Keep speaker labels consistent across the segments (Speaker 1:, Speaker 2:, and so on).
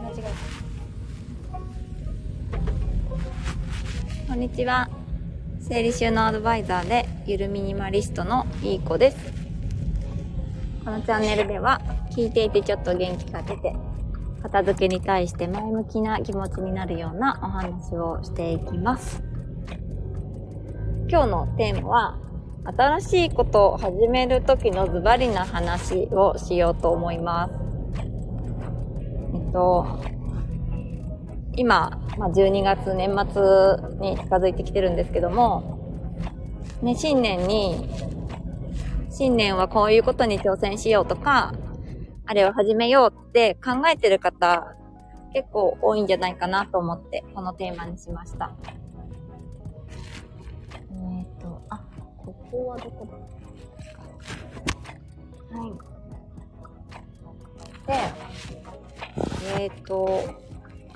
Speaker 1: 間違えた。こんにちは。整理収納アドバイザーでゆるミニマリストのいい子です。このチャンネルでは聞いていてちょっと元気が出て片付けに対して前向きな気持ちになるようなお話をしていきます。今日のテーマは新しいことを始める時のズバリな話をしようと思います。と、今、まあ、12月年末に近づいてきてるんですけども、ね、新年に、新年はこういうことに挑戦しようとか、あれを始めようって考えてる方、結構多いんじゃないかなと思って、このテーマにしました。えっ、と、あ、ここはどこだ？はい。で、えっ、ー、と、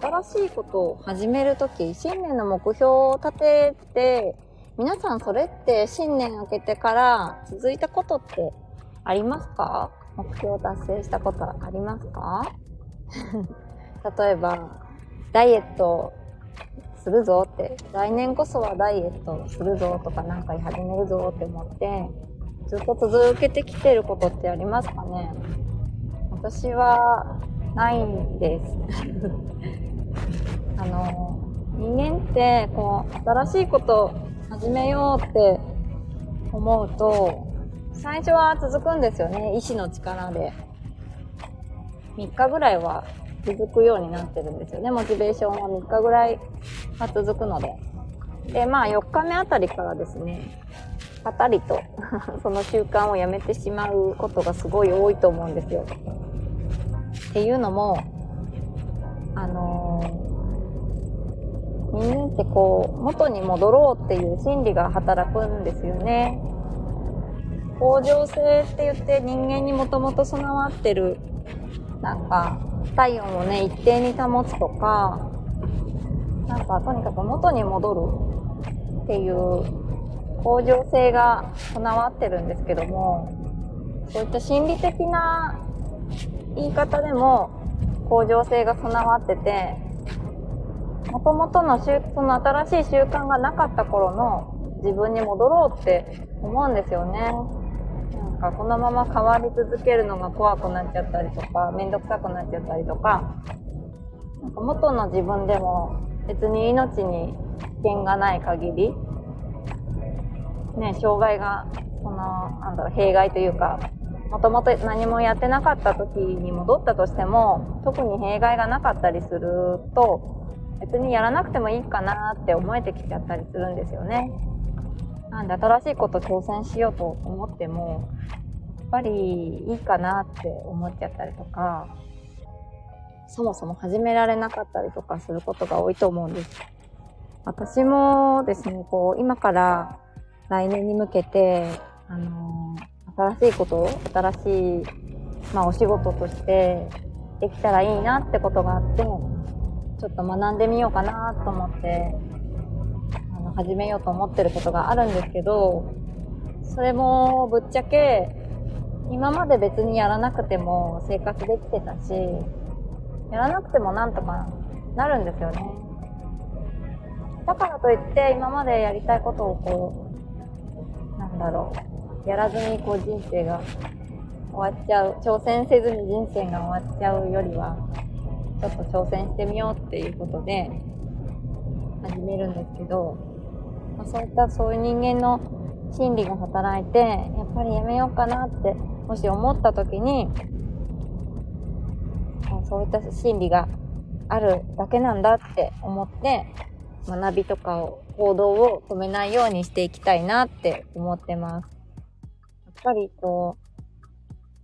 Speaker 1: 新しいことを始めるとき、新年の目標を立てて、皆さんそれって新年明けてから続いたことってありますか？目標達成したことありますか？例えば、ダイエットするぞって、来年こそはダイエットするぞとかなんか始めるぞって思って、ずっと続けてきてることってありますかね？私はないんです。あの、人間ってこう、新しいこと始めようって思うと、最初は続くんですよね、意志の力で。3日ぐらいは続くようになってるんですよね。モチベーションは3日ぐらいは続くので。で、まあ4日目あたりからですね、パタリと その習慣をやめてしまうことがすごい多いと思うんですよ。っていうのも、あのー、人間ってこう、元に戻ろうっていう心理が働くんですよね。恒常性って言って人間にもともと備わってる、なんか、体温をね、一定に保つとか、なんかとにかく元に戻るっていう向上性が備わってるんですけども、そういった心理的な言い方でも向上性が備わってて、もともとのその新しい習慣がなかった頃の自分に戻ろうって思うんですよね。なんかこのまま変わり続けるのが怖くなっちゃったりとか、めんどくさくなっちゃったりとか、なんか元の自分でも別に命に危険がない限り、ね、障害が、その、なんだろう、弊害というか、もともと何もやってなかった時に戻ったとしても、特に弊害がなかったりすると、別にやらなくてもいいかなって思えてきちゃったりするんですよね。なんで新しいこと挑戦しようと思っても、やっぱりいいかなって思っちゃったりとか、そもそも始められなかったりとかすることが多いと思うんです。私もですね、こう、今から来年に向けて、あのー、新しいことを、新しい、まあお仕事としてできたらいいなってことがあって、ちょっと学んでみようかなと思ってあの始めようと思ってることがあるんですけど、それもぶっちゃけ、今まで別にやらなくても生活できてたし、やらなくてもなんとかなるんですよね。だからといって今までやりたいことをこう、なんだろう、やらずにこう人生が終わっちゃう、挑戦せずに人生が終わっちゃうよりは、ちょっと挑戦してみようっていうことで始めるんですけど、まあ、そういったそういう人間の心理が働いて、やっぱりやめようかなって、もし思った時に、そういった心理があるだけなんだって思って、学びとかを、行動を止めないようにしていきたいなって思ってます。やっぱりこ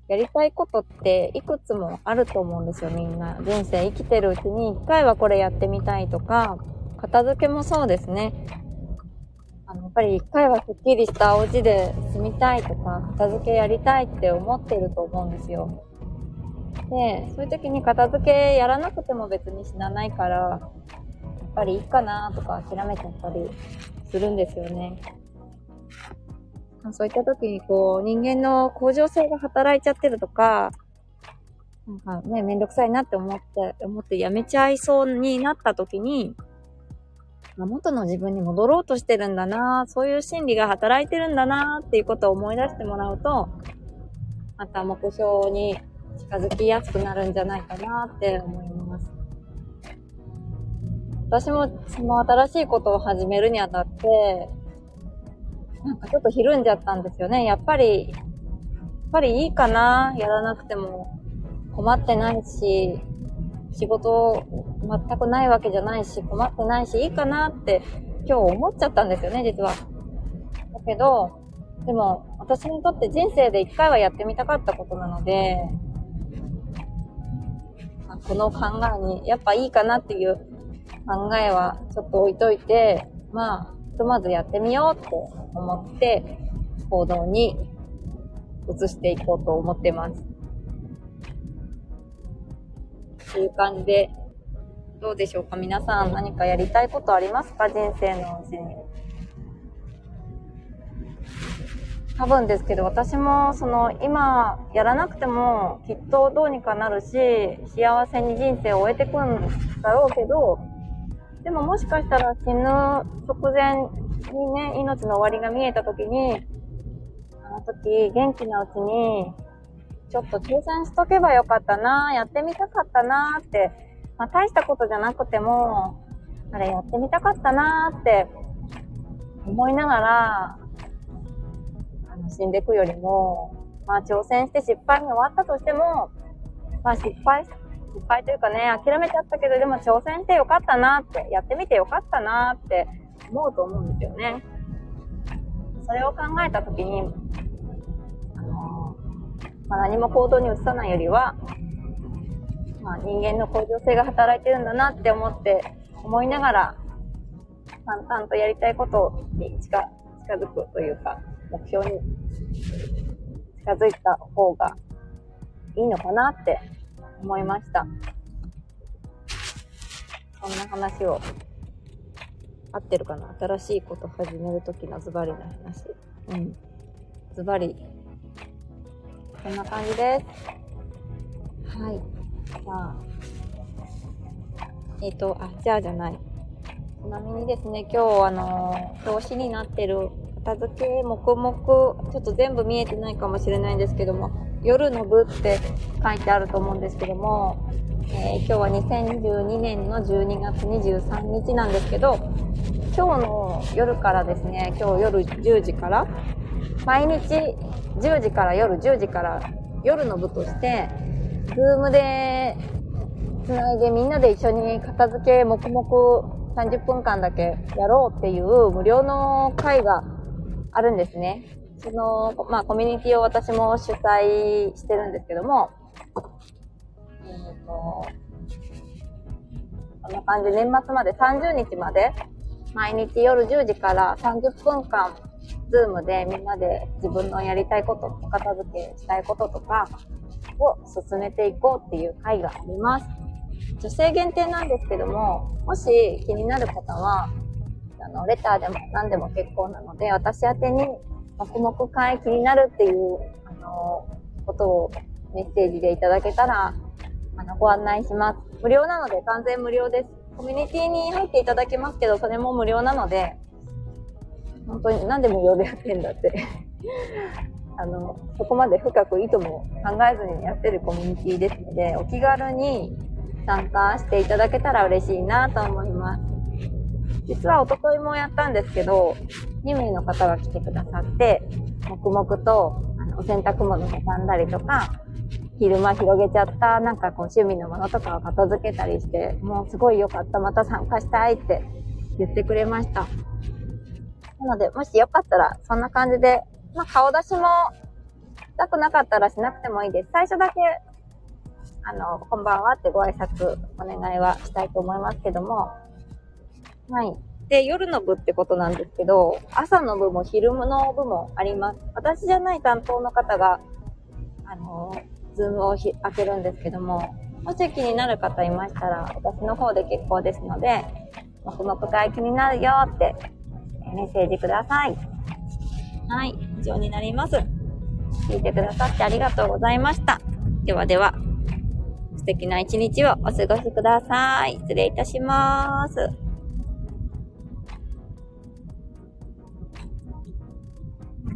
Speaker 1: う、やりたいことっていくつもあると思うんですよ、みんな。人生生きてるうちに一回はこれやってみたいとか、片付けもそうですね。あの、やっぱり一回はすっきりしたお家で住みたいとか、片付けやりたいって思ってると思うんですよ。で、そういう時に片付けやらなくても別に死なないから、やっぱりいいかなとか諦めちゃったりするんですよね。そういった時にこう、人間の向上性が働いちゃってるとか、なんかね、めんどくさいなって思って、思ってやめちゃいそうになった時に、元の自分に戻ろうとしてるんだなそういう心理が働いてるんだなっていうことを思い出してもらうと、また目標に近づきやすくなるんじゃないかなって思います。私もその新しいことを始めるにあたって、なんかちょっとひるんじゃったんですよね。やっぱり、やっぱりいいかなやらなくても困ってないし、仕事全くないわけじゃないし、困ってないし、いいかなって今日思っちゃったんですよね、実は。だけど、でも私にとって人生で一回はやってみたかったことなので、この考えにやっぱいいかなっていう考えはちょっと置いといて、まあ、ひとまずやってみようって思って行動に移していこうと思ってます。という感じで、どうでしょうか？皆さん何かやりたいことありますか？人生のうちに。多分ですけど、私もその今やらなくてもきっとどうにかなるし、幸せに人生を終えてくんだろうけど、でももしかしたら死ぬ直前にね、命の終わりが見えた時に、あの時元気なうちに、ちょっと挑戦しとけばよかったな、やってみたかったなって、まあ大したことじゃなくても、あれやってみたかったなって思いながら、あの死んでいくよりも、まあ挑戦して失敗に終わったとしても、まあ失敗、失敗というかね、諦めちゃったけど、でも挑戦してよかったなって、やってみてよかったなって思うと思うんですよね。それを考えたときに、あのまあ、何も行動に移さないよりは、まあ、人間の向上性が働いてるんだなって思って、思いながら、淡々とやりたいことに近づくというか、目標に近づいた方がいいのかなって思いました。そんな話を、合ってるかな？新しいこと始めるときのズバリの話。うん。ズバリ。こんな感じです。はい。じゃあ、えっ、ー、と、あ、じゃあじゃない。ちなみにですね、今日あの表紙になってる片付け、黙々、ちょっと全部見えてないかもしれないんですけども、夜の部って書いてあると思うんですけども、えー、今日は2022年の12月23日なんですけど、今日の夜からですね、今日夜10時から、毎日10時から夜10時から夜の部として、ズームで繋いでみんなで一緒に片付け黙々30分間だけやろうっていう無料の会があるんですね。その、まあ、コミュニティを私も主催してるんですけども、えーと、こんな感じ、年末まで30日まで、毎日夜10時から30分間、ズームでみんなで自分のやりたいこと、お片付けしたいこととかを進めていこうっていう会があります。女性限定なんですけども、もし気になる方は、あの、レターでも何でも結構なので、私宛に、黙々会気になるっていう、あの、ことをメッセージでいただけたら、あの、ご案内します。無料なので完全無料です。コミュニティに入っていただけますけど、それも無料なので、本当に何で無料でやってんだって あの、そこまで深く意図も考えずにやってるコミュニティですので、お気軽に参加していただけたら嬉しいなと思います。実はおとといもやったんですけど、2名の方が来てくださって、黙々とあのお洗濯物を畳んだりとか、昼間広げちゃったなんかこう趣味のものとかを片付けたりして、もうすごい良かった、また参加したいって言ってくれました。なので、もしよかったら、そんな感じで、まあ顔出しもしたくなかったらしなくてもいいです。最初だけ、あの、こんばんはってご挨拶お願いはしたいと思いますけども、はい。で、夜の部ってことなんですけど、朝の部も昼の部もあります。私じゃない担当の方が、あの、ズームを開けるんですけども、もし気になる方いましたら、私の方で結構ですので、黙々会気になるよってメッセージください。はい、以上になります。聞いてくださってありがとうございました。ではでは。素敵な一日をお過ごしください。失礼いたします。